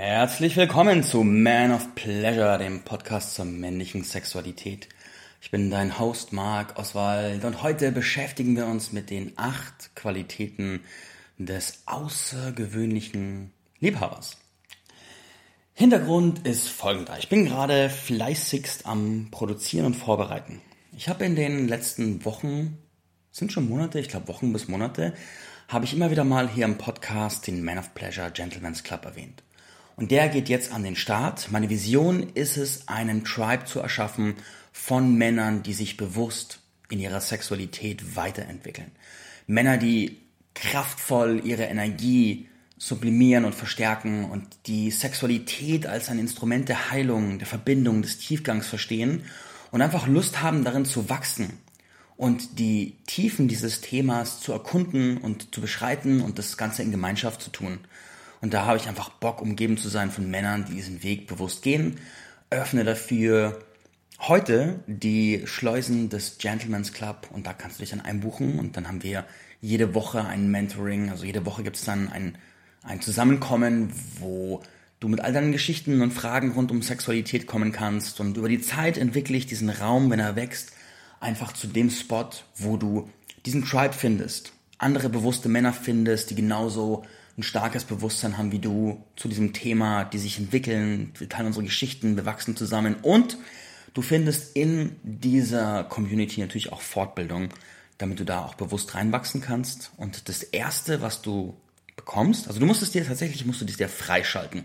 Herzlich willkommen zu Man of Pleasure, dem Podcast zur männlichen Sexualität. Ich bin dein Host Marc Oswald und heute beschäftigen wir uns mit den acht Qualitäten des außergewöhnlichen Liebhabers. Hintergrund ist folgender. Ich bin gerade fleißigst am Produzieren und Vorbereiten. Ich habe in den letzten Wochen, sind schon Monate, ich glaube Wochen bis Monate, habe ich immer wieder mal hier im Podcast den Man of Pleasure Gentleman's Club erwähnt. Und der geht jetzt an den Start. Meine Vision ist es, einen Tribe zu erschaffen von Männern, die sich bewusst in ihrer Sexualität weiterentwickeln. Männer, die kraftvoll ihre Energie sublimieren und verstärken und die Sexualität als ein Instrument der Heilung, der Verbindung, des Tiefgangs verstehen und einfach Lust haben, darin zu wachsen und die Tiefen dieses Themas zu erkunden und zu beschreiten und das Ganze in Gemeinschaft zu tun. Und da habe ich einfach Bock, umgeben zu sein von Männern, die diesen Weg bewusst gehen. Öffne dafür heute die Schleusen des Gentleman's Club und da kannst du dich dann einbuchen und dann haben wir jede Woche ein Mentoring. Also jede Woche gibt es dann ein, ein Zusammenkommen, wo du mit all deinen Geschichten und Fragen rund um Sexualität kommen kannst. Und über die Zeit entwickle ich diesen Raum, wenn er wächst, einfach zu dem Spot, wo du diesen Tribe findest, andere bewusste Männer findest, die genauso ein starkes Bewusstsein haben wie du zu diesem Thema, die sich entwickeln, wir teilen unsere Geschichten, wir wachsen zusammen und du findest in dieser Community natürlich auch Fortbildung, damit du da auch bewusst reinwachsen kannst. Und das erste, was du bekommst, also du musst es dir tatsächlich, musst du dich dir freischalten.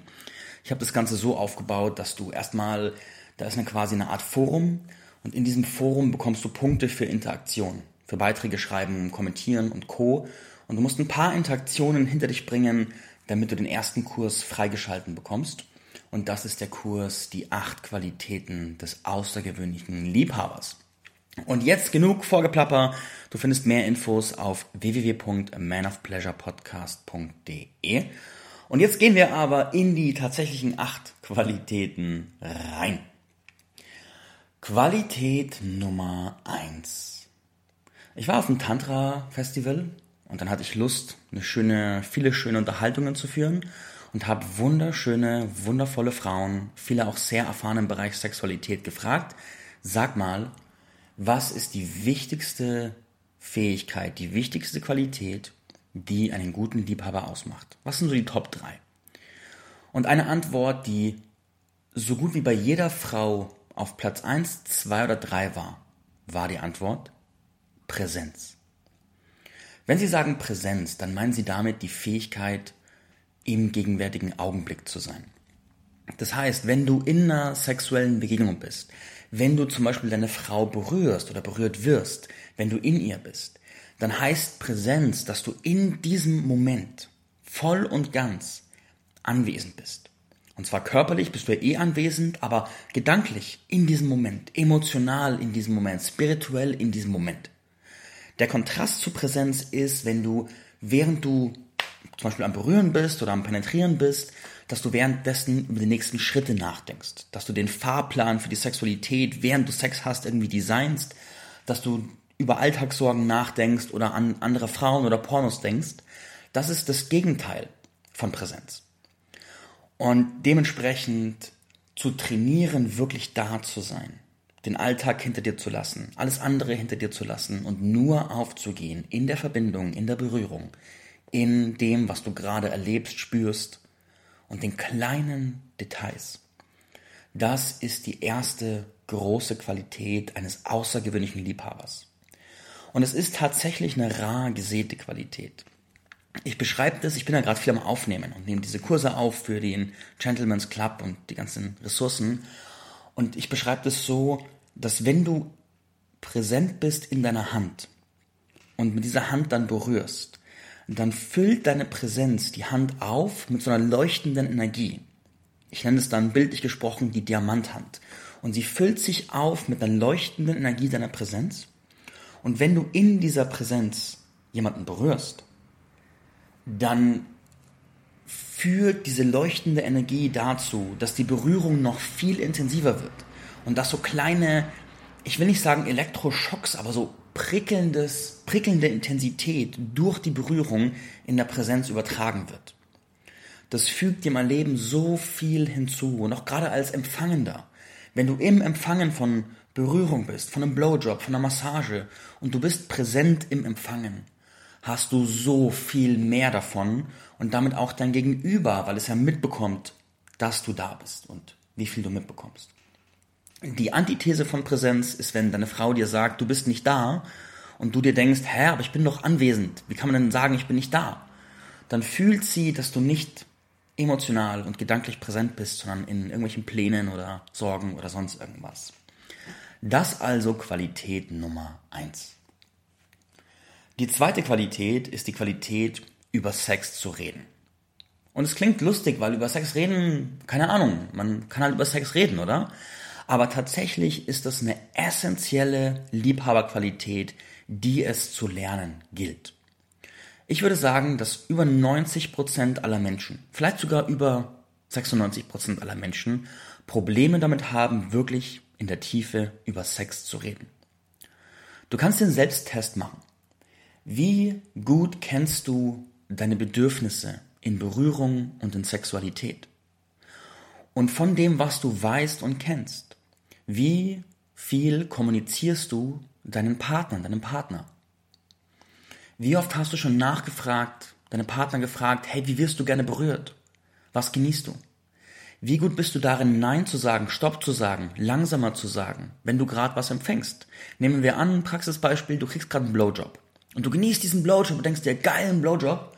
Ich habe das Ganze so aufgebaut, dass du erstmal, da ist eine quasi eine Art Forum und in diesem Forum bekommst du Punkte für Interaktion, für Beiträge schreiben, kommentieren und Co. Und du musst ein paar Interaktionen hinter dich bringen, damit du den ersten Kurs freigeschalten bekommst. Und das ist der Kurs Die acht Qualitäten des außergewöhnlichen Liebhabers. Und jetzt genug Vorgeplapper. Du findest mehr Infos auf www.manofpleasurepodcast.de. Und jetzt gehen wir aber in die tatsächlichen acht Qualitäten rein. Qualität Nummer eins. Ich war auf dem Tantra-Festival und dann hatte ich Lust, eine schöne, viele schöne Unterhaltungen zu führen und habe wunderschöne, wundervolle Frauen, viele auch sehr erfahren im Bereich Sexualität gefragt, sag mal, was ist die wichtigste Fähigkeit, die wichtigste Qualität, die einen guten Liebhaber ausmacht? Was sind so die Top 3? Und eine Antwort, die so gut wie bei jeder Frau auf Platz 1, 2 oder 3 war, war die Antwort Präsenz. Wenn Sie sagen Präsenz, dann meinen Sie damit die Fähigkeit, im gegenwärtigen Augenblick zu sein. Das heißt, wenn du in einer sexuellen Begegnung bist, wenn du zum Beispiel deine Frau berührst oder berührt wirst, wenn du in ihr bist, dann heißt Präsenz, dass du in diesem Moment voll und ganz anwesend bist. Und zwar körperlich bist du ja eh anwesend, aber gedanklich in diesem Moment, emotional in diesem Moment, spirituell in diesem Moment. Der Kontrast zu Präsenz ist, wenn du, während du zum Beispiel am Berühren bist oder am Penetrieren bist, dass du währenddessen über die nächsten Schritte nachdenkst, dass du den Fahrplan für die Sexualität, während du Sex hast, irgendwie designst, dass du über Alltagssorgen nachdenkst oder an andere Frauen oder Pornos denkst. Das ist das Gegenteil von Präsenz. Und dementsprechend zu trainieren, wirklich da zu sein den Alltag hinter dir zu lassen, alles andere hinter dir zu lassen und nur aufzugehen in der Verbindung, in der Berührung, in dem, was du gerade erlebst, spürst und den kleinen Details. Das ist die erste große Qualität eines außergewöhnlichen Liebhabers. Und es ist tatsächlich eine rar gesäte Qualität. Ich beschreibe das, ich bin ja gerade viel am Aufnehmen und nehme diese Kurse auf für den Gentleman's Club und die ganzen Ressourcen. Und ich beschreibe das so, dass wenn du präsent bist in deiner Hand und mit dieser Hand dann berührst, dann füllt deine Präsenz die Hand auf mit so einer leuchtenden Energie. Ich nenne es dann bildlich gesprochen die Diamanthand. Und sie füllt sich auf mit einer leuchtenden Energie deiner Präsenz. Und wenn du in dieser Präsenz jemanden berührst, dann führt diese leuchtende Energie dazu, dass die Berührung noch viel intensiver wird und dass so kleine, ich will nicht sagen Elektroschocks, aber so prickelndes, prickelnde Intensität durch die Berührung in der Präsenz übertragen wird. das fügt dir im Leben so viel hinzu. Und auch gerade als Empfangender. Wenn du im Empfangen von Berührung bist, von einem Blowjob, von einer Massage und du bist präsent im Empfangen, hast du so viel mehr davon und damit auch dein Gegenüber, weil es ja mitbekommt, dass du da bist und wie viel du mitbekommst. Die Antithese von Präsenz ist, wenn deine Frau dir sagt, du bist nicht da und du dir denkst, hä, aber ich bin doch anwesend. Wie kann man denn sagen, ich bin nicht da? Dann fühlt sie, dass du nicht emotional und gedanklich präsent bist, sondern in irgendwelchen Plänen oder Sorgen oder sonst irgendwas. Das also Qualität Nummer eins. Die zweite Qualität ist die Qualität, über Sex zu reden. Und es klingt lustig, weil über Sex reden, keine Ahnung, man kann halt über Sex reden, oder? Aber tatsächlich ist das eine essentielle Liebhaberqualität, die es zu lernen gilt. Ich würde sagen, dass über 90% aller Menschen, vielleicht sogar über 96% aller Menschen, Probleme damit haben, wirklich in der Tiefe über Sex zu reden. Du kannst den Selbsttest machen. Wie gut kennst du deine Bedürfnisse in Berührung und in Sexualität? Und von dem, was du weißt und kennst, wie viel kommunizierst du deinen Partnern, deinem Partner? Wie oft hast du schon nachgefragt, deinen Partner gefragt, hey, wie wirst du gerne berührt? Was genießt du? Wie gut bist du darin, Nein zu sagen, Stopp zu sagen, langsamer zu sagen, wenn du gerade was empfängst? Nehmen wir an, Praxisbeispiel, du kriegst gerade einen Blowjob. Und du genießt diesen Blowjob und denkst dir, geilen Blowjob.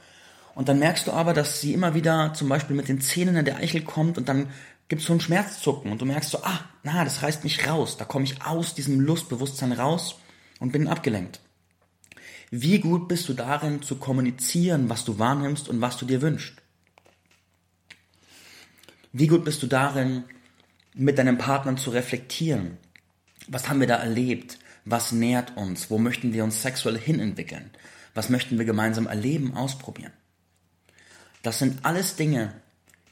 Und dann merkst du aber, dass sie immer wieder zum Beispiel mit den Zähnen in der Eichel kommt und dann gibt es so einen Schmerzzucken und du merkst so, ah, na, das reißt mich raus. Da komme ich aus diesem Lustbewusstsein raus und bin abgelenkt. Wie gut bist du darin zu kommunizieren, was du wahrnimmst und was du dir wünschst? Wie gut bist du darin, mit deinem Partner zu reflektieren? Was haben wir da erlebt? Was nährt uns? Wo möchten wir uns sexuell hinentwickeln? Was möchten wir gemeinsam erleben, ausprobieren? Das sind alles Dinge,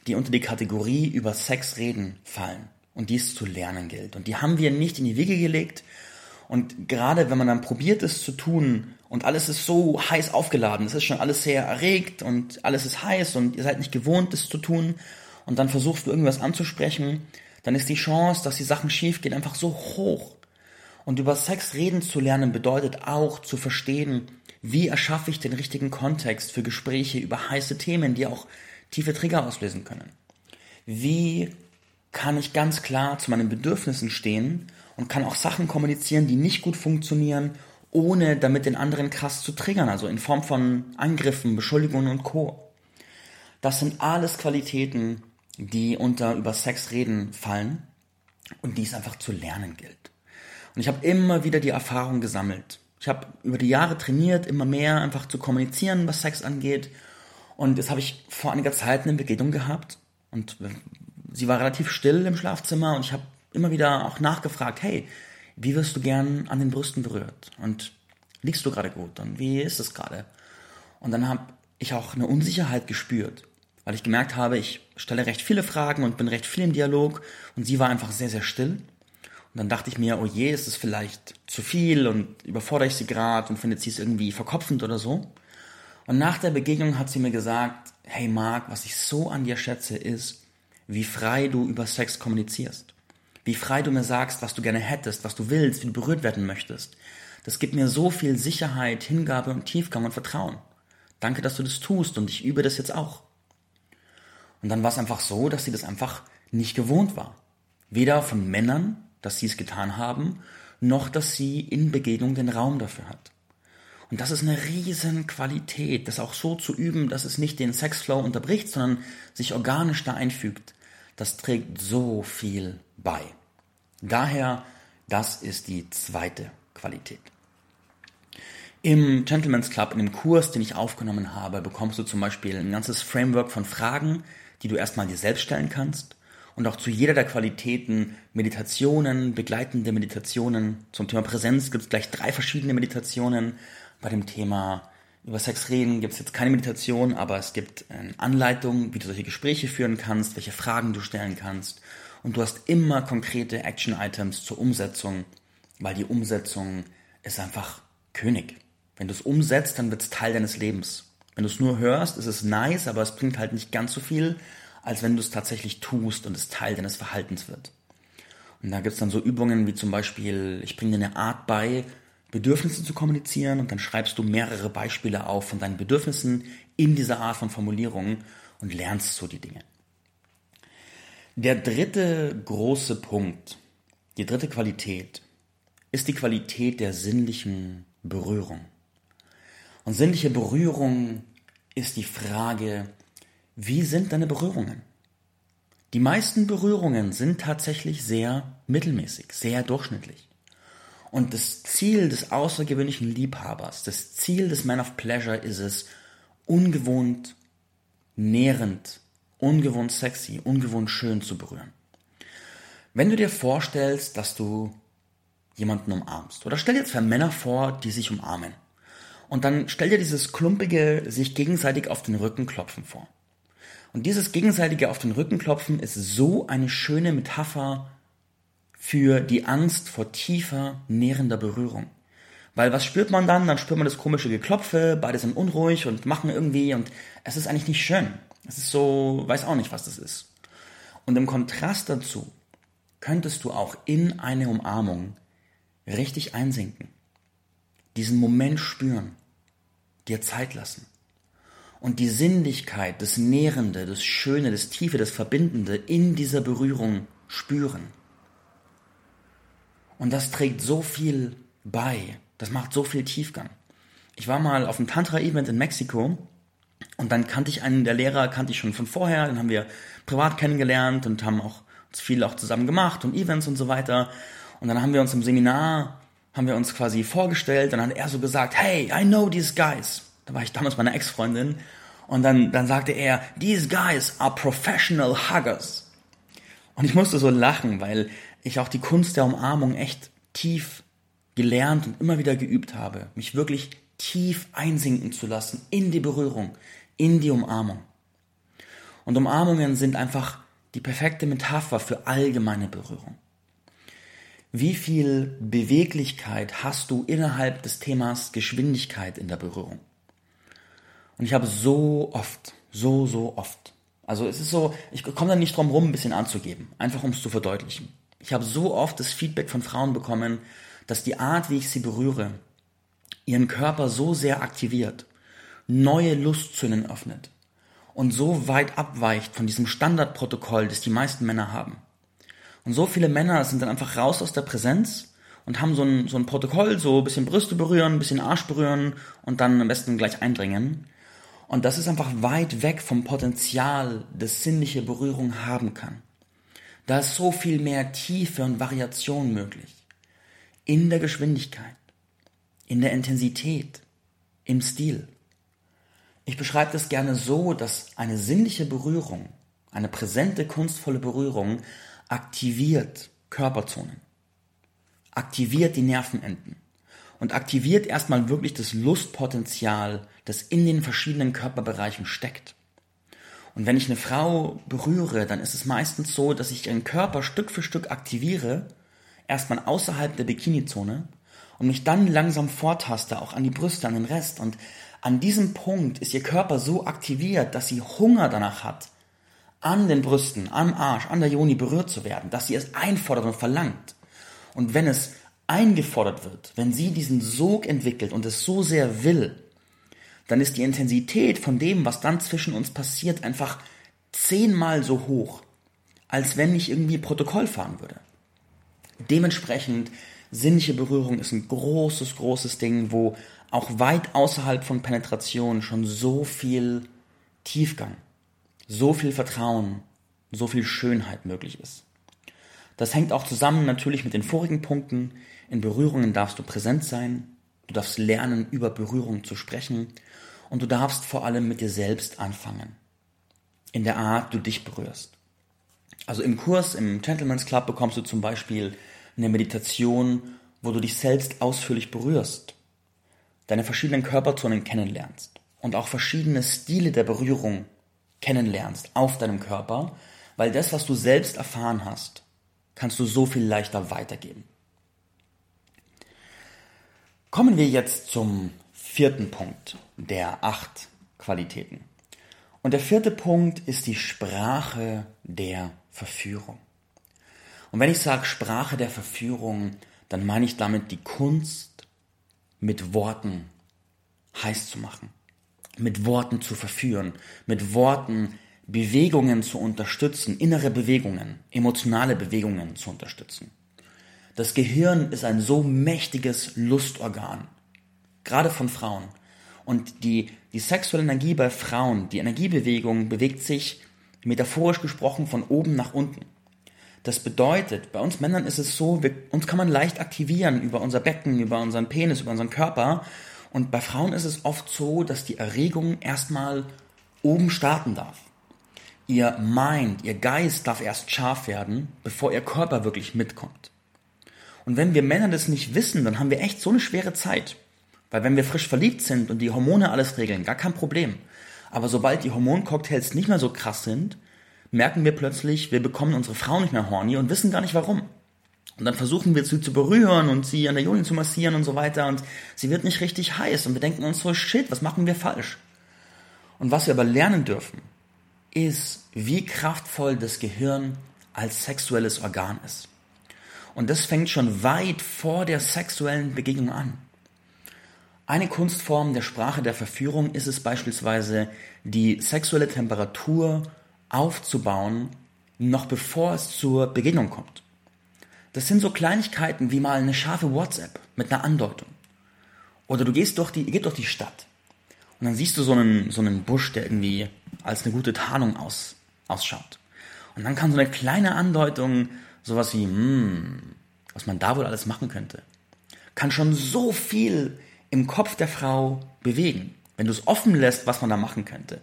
die unter die Kategorie über Sex reden fallen und dies zu lernen gilt. Und die haben wir nicht in die Wiege gelegt. Und gerade wenn man dann probiert, es zu tun und alles ist so heiß aufgeladen, es ist schon alles sehr erregt und alles ist heiß und ihr seid nicht gewohnt, es zu tun und dann versuchst du irgendwas anzusprechen, dann ist die Chance, dass die Sachen schief gehen, einfach so hoch. Und über Sex reden zu lernen bedeutet auch zu verstehen, wie erschaffe ich den richtigen Kontext für Gespräche über heiße Themen, die auch tiefe Trigger auslösen können? Wie kann ich ganz klar zu meinen Bedürfnissen stehen und kann auch Sachen kommunizieren, die nicht gut funktionieren, ohne damit den anderen krass zu triggern, also in Form von Angriffen, Beschuldigungen und Co. Das sind alles Qualitäten, die unter über Sex reden fallen und die es einfach zu lernen gilt. Und ich habe immer wieder die Erfahrung gesammelt. Ich habe über die Jahre trainiert, immer mehr einfach zu kommunizieren, was Sex angeht und jetzt habe ich vor einiger Zeit eine Begegnung gehabt und sie war relativ still im Schlafzimmer und ich habe immer wieder auch nachgefragt, hey, wie wirst du gern an den Brüsten berührt? Und liegst du gerade gut? Und wie ist es gerade? Und dann habe ich auch eine Unsicherheit gespürt, weil ich gemerkt habe, ich stelle recht viele Fragen und bin recht viel im Dialog und sie war einfach sehr, sehr still. Und dann dachte ich mir, oh je, ist es vielleicht zu viel und überfordere ich sie gerade und findet sie es irgendwie verkopfend oder so. Und nach der Begegnung hat sie mir gesagt, hey Marc, was ich so an dir schätze, ist, wie frei du über Sex kommunizierst. Wie frei du mir sagst, was du gerne hättest, was du willst, wie du berührt werden möchtest. Das gibt mir so viel Sicherheit, Hingabe und Tiefgang und Vertrauen. Danke, dass du das tust und ich übe das jetzt auch. Und dann war es einfach so, dass sie das einfach nicht gewohnt war. Weder von Männern, dass sie es getan haben, noch dass sie in Begegnung den Raum dafür hat. Und das ist eine riesen Qualität, das auch so zu üben, dass es nicht den Sexflow unterbricht, sondern sich organisch da einfügt. Das trägt so viel bei. Daher, das ist die zweite Qualität. Im Gentleman's Club, in dem Kurs, den ich aufgenommen habe, bekommst du zum Beispiel ein ganzes Framework von Fragen, die du erstmal dir selbst stellen kannst und auch zu jeder der Qualitäten Meditationen, begleitende Meditationen. Zum Thema Präsenz gibt es gleich drei verschiedene Meditationen, bei dem Thema über Sex reden gibt es jetzt keine Meditation, aber es gibt eine Anleitung, wie du solche Gespräche führen kannst, welche Fragen du stellen kannst. Und du hast immer konkrete Action-Items zur Umsetzung, weil die Umsetzung ist einfach König. Wenn du es umsetzt, dann wird es Teil deines Lebens. Wenn du es nur hörst, ist es nice, aber es bringt halt nicht ganz so viel, als wenn du es tatsächlich tust und es Teil deines Verhaltens wird. Und da gibt es dann so Übungen wie zum Beispiel, ich bringe dir eine Art bei, Bedürfnisse zu kommunizieren und dann schreibst du mehrere Beispiele auf von deinen Bedürfnissen in dieser Art von Formulierung und lernst so die Dinge. Der dritte große Punkt, die dritte Qualität, ist die Qualität der sinnlichen Berührung. Und sinnliche Berührung ist die Frage, wie sind deine Berührungen? Die meisten Berührungen sind tatsächlich sehr mittelmäßig, sehr durchschnittlich. Und das Ziel des außergewöhnlichen Liebhabers, das Ziel des Man of Pleasure ist es, ungewohnt, nährend, ungewohnt sexy, ungewohnt schön zu berühren. Wenn du dir vorstellst, dass du jemanden umarmst, oder stell dir zwei Männer vor, die sich umarmen. Und dann stell dir dieses klumpige, sich gegenseitig auf den Rücken klopfen vor. Und dieses gegenseitige auf den Rücken klopfen ist so eine schöne Metapher für die Angst vor tiefer, nährender Berührung. Weil was spürt man dann? Dann spürt man das komische Geklopfe, beide sind unruhig und machen irgendwie und es ist eigentlich nicht schön. Es ist so, weiß auch nicht, was das ist. Und im Kontrast dazu könntest du auch in eine Umarmung richtig einsinken. Diesen Moment spüren. Dir Zeit lassen und die Sinnlichkeit, das Nährende, das Schöne, das Tiefe, das Verbindende in dieser Berührung spüren. Und das trägt so viel bei, das macht so viel Tiefgang. Ich war mal auf einem Tantra-Event in Mexiko und dann kannte ich einen der Lehrer, kannte ich schon von vorher, dann haben wir privat kennengelernt und haben auch uns viel auch zusammen gemacht und Events und so weiter. Und dann haben wir uns im Seminar, haben wir uns quasi vorgestellt, dann hat er so gesagt, hey, I know these guys. Da war ich damals bei einer Ex-Freundin. Und dann, dann sagte er, these guys are professional huggers. Und ich musste so lachen, weil ich auch die Kunst der Umarmung echt tief gelernt und immer wieder geübt habe, mich wirklich tief einsinken zu lassen in die Berührung, in die Umarmung. Und Umarmungen sind einfach die perfekte Metapher für allgemeine Berührung. Wie viel Beweglichkeit hast du innerhalb des Themas Geschwindigkeit in der Berührung? Und ich habe so oft, so, so oft. Also es ist so, ich komme da nicht drum rum, ein bisschen anzugeben, einfach um es zu verdeutlichen. Ich habe so oft das Feedback von Frauen bekommen, dass die Art, wie ich sie berühre, ihren Körper so sehr aktiviert, neue Lustzünden öffnet und so weit abweicht von diesem Standardprotokoll, das die meisten Männer haben. Und so viele Männer sind dann einfach raus aus der Präsenz und haben so ein, so ein Protokoll, so ein bisschen Brüste berühren, ein bisschen Arsch berühren und dann am besten gleich eindringen. Und das ist einfach weit weg vom Potenzial, das sinnliche Berührung haben kann. Da ist so viel mehr Tiefe und Variation möglich. In der Geschwindigkeit, in der Intensität, im Stil. Ich beschreibe das gerne so, dass eine sinnliche Berührung, eine präsente, kunstvolle Berührung aktiviert Körperzonen, aktiviert die Nervenenden und aktiviert erstmal wirklich das Lustpotenzial, das in den verschiedenen Körperbereichen steckt. Und wenn ich eine Frau berühre, dann ist es meistens so, dass ich ihren Körper Stück für Stück aktiviere, erstmal außerhalb der Bikinizone und mich dann langsam vortaste, auch an die Brüste, an den Rest. Und an diesem Punkt ist ihr Körper so aktiviert, dass sie Hunger danach hat, an den Brüsten, am Arsch, an der Joni berührt zu werden, dass sie es einfordert und verlangt. Und wenn es eingefordert wird, wenn sie diesen Sog entwickelt und es so sehr will, dann ist die Intensität von dem, was dann zwischen uns passiert, einfach zehnmal so hoch, als wenn ich irgendwie Protokoll fahren würde. Dementsprechend sinnliche Berührung ist ein großes, großes Ding, wo auch weit außerhalb von Penetration schon so viel Tiefgang, so viel Vertrauen, so viel Schönheit möglich ist. Das hängt auch zusammen natürlich mit den vorigen Punkten. In Berührungen darfst du präsent sein, du darfst lernen, über Berührung zu sprechen und du darfst vor allem mit dir selbst anfangen. In der Art, du dich berührst. Also im Kurs, im Gentleman's Club bekommst du zum Beispiel eine Meditation, wo du dich selbst ausführlich berührst, deine verschiedenen Körperzonen kennenlernst und auch verschiedene Stile der Berührung kennenlernst auf deinem Körper, weil das, was du selbst erfahren hast, kannst du so viel leichter weitergeben. Kommen wir jetzt zum vierten Punkt der acht Qualitäten. Und der vierte Punkt ist die Sprache der Verführung. Und wenn ich sage Sprache der Verführung, dann meine ich damit die Kunst, mit Worten heiß zu machen, mit Worten zu verführen, mit Worten Bewegungen zu unterstützen, innere Bewegungen, emotionale Bewegungen zu unterstützen. Das Gehirn ist ein so mächtiges Lustorgan, gerade von Frauen. Und die, die sexuelle Energie bei Frauen, die Energiebewegung bewegt sich metaphorisch gesprochen von oben nach unten. Das bedeutet, bei uns Männern ist es so, wir, uns kann man leicht aktivieren über unser Becken, über unseren Penis, über unseren Körper. Und bei Frauen ist es oft so, dass die Erregung erstmal oben starten darf. Ihr Mind, ihr Geist darf erst scharf werden, bevor ihr Körper wirklich mitkommt. Und wenn wir Männer das nicht wissen, dann haben wir echt so eine schwere Zeit. Weil wenn wir frisch verliebt sind und die Hormone alles regeln, gar kein Problem. Aber sobald die Hormoncocktails nicht mehr so krass sind, merken wir plötzlich, wir bekommen unsere Frau nicht mehr horny und wissen gar nicht warum. Und dann versuchen wir sie zu berühren und sie an der Juni zu massieren und so weiter und sie wird nicht richtig heiß und wir denken uns so, shit, was machen wir falsch? Und was wir aber lernen dürfen, ist, wie kraftvoll das Gehirn als sexuelles Organ ist. Und das fängt schon weit vor der sexuellen Begegnung an. Eine Kunstform der Sprache der Verführung ist es beispielsweise, die sexuelle Temperatur aufzubauen, noch bevor es zur Begegnung kommt. Das sind so Kleinigkeiten wie mal eine scharfe WhatsApp mit einer Andeutung. Oder du gehst durch die, geht durch die Stadt und dann siehst du so einen, so einen Busch, der irgendwie als eine gute Tarnung aus, ausschaut. Und dann kann so eine kleine Andeutung, sowas wie, hm, was man da wohl alles machen könnte, kann schon so viel im Kopf der Frau bewegen, wenn du es offen lässt, was man da machen könnte.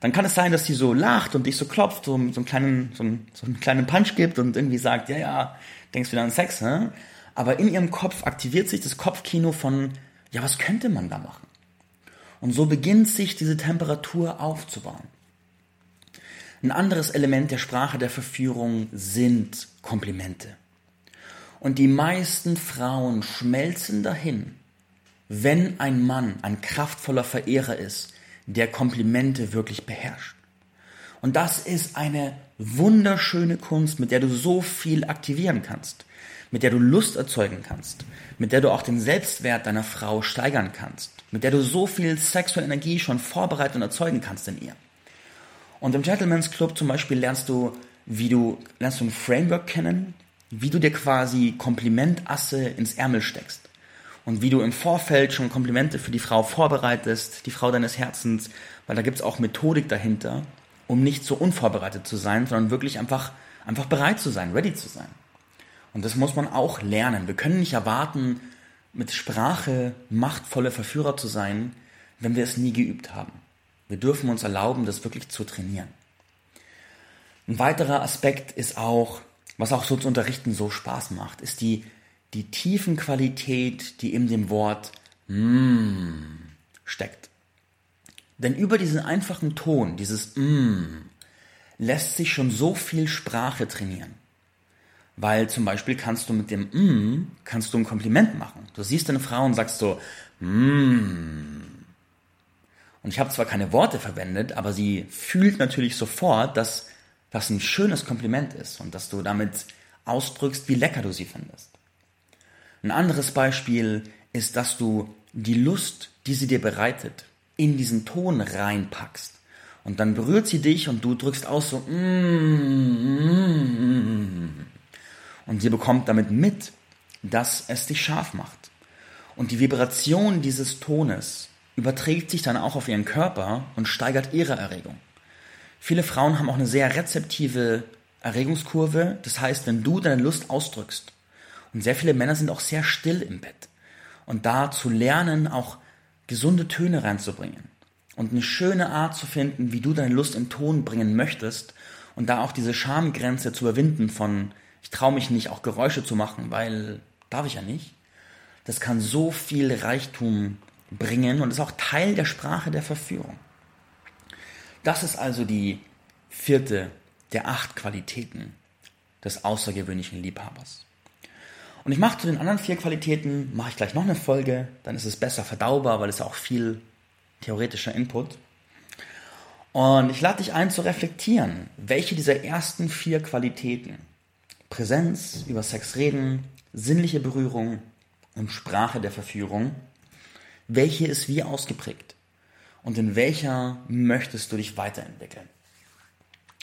Dann kann es sein, dass sie so lacht und dich so klopft, so, so, einen, kleinen, so, einen, so einen kleinen Punch gibt und irgendwie sagt, ja, ja, denkst wieder an Sex, hä? Aber in ihrem Kopf aktiviert sich das Kopfkino von, ja, was könnte man da machen? Und so beginnt sich diese Temperatur aufzubauen. Ein anderes Element der Sprache der Verführung sind Komplimente. Und die meisten Frauen schmelzen dahin, wenn ein Mann ein kraftvoller Verehrer ist, der Komplimente wirklich beherrscht. Und das ist eine wunderschöne Kunst, mit der du so viel aktivieren kannst, mit der du Lust erzeugen kannst, mit der du auch den Selbstwert deiner Frau steigern kannst, mit der du so viel sexuelle Energie schon vorbereiten und erzeugen kannst in ihr. Und im Gentleman's Club zum Beispiel lernst du, wie du, lernst du ein Framework kennen, wie du dir quasi Komplimentasse ins Ärmel steckst und wie du im Vorfeld schon Komplimente für die Frau vorbereitest, die Frau deines Herzens, weil da gibt es auch Methodik dahinter, um nicht so unvorbereitet zu sein, sondern wirklich einfach, einfach bereit zu sein, ready zu sein. Und das muss man auch lernen. Wir können nicht erwarten, mit Sprache machtvolle Verführer zu sein, wenn wir es nie geübt haben. Wir dürfen uns erlauben, das wirklich zu trainieren. Ein weiterer Aspekt ist auch, was auch so zu unterrichten so Spaß macht, ist die die Tiefenqualität, die in dem Wort mm steckt. Denn über diesen einfachen Ton, dieses mm, lässt sich schon so viel Sprache trainieren. Weil zum Beispiel kannst du mit dem mm, kannst du ein Kompliment machen. Du siehst eine Frau und sagst so, mm. Und ich habe zwar keine Worte verwendet, aber sie fühlt natürlich sofort, dass das ein schönes Kompliment ist und dass du damit ausdrückst, wie lecker du sie findest. Ein anderes Beispiel ist, dass du die Lust, die sie dir bereitet, in diesen Ton reinpackst. Und dann berührt sie dich und du drückst aus so, mm, mm, und sie bekommt damit mit, dass es dich scharf macht. Und die Vibration dieses Tones überträgt sich dann auch auf ihren Körper und steigert ihre Erregung. Viele Frauen haben auch eine sehr rezeptive Erregungskurve. Das heißt, wenn du deine Lust ausdrückst, und sehr viele Männer sind auch sehr still im Bett. Und da zu lernen, auch gesunde Töne reinzubringen und eine schöne Art zu finden, wie du deine Lust in Ton bringen möchtest und da auch diese Schamgrenze zu überwinden von, ich traue mich nicht, auch Geräusche zu machen, weil darf ich ja nicht. Das kann so viel Reichtum bringen und ist auch Teil der Sprache der Verführung. Das ist also die vierte der acht Qualitäten des außergewöhnlichen Liebhabers. Und ich mache zu den anderen vier Qualitäten, mache ich gleich noch eine Folge, dann ist es besser verdaubar, weil es auch viel theoretischer Input. Und ich lade dich ein zu reflektieren, welche dieser ersten vier Qualitäten, Präsenz, über Sex reden, sinnliche Berührung und Sprache der Verführung, welche ist wie ausgeprägt und in welcher möchtest du dich weiterentwickeln.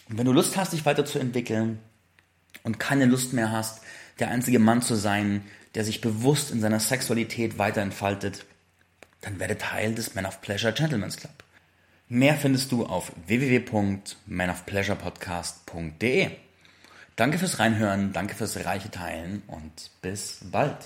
Und wenn du Lust hast, dich weiterzuentwickeln und keine Lust mehr hast, der einzige Mann zu sein, der sich bewusst in seiner Sexualität weiterentfaltet, dann werde Teil des Men of Pleasure Gentlemen's Club. Mehr findest du auf www.manofpleasurepodcast.de. Danke fürs Reinhören, danke fürs reiche Teilen und bis bald.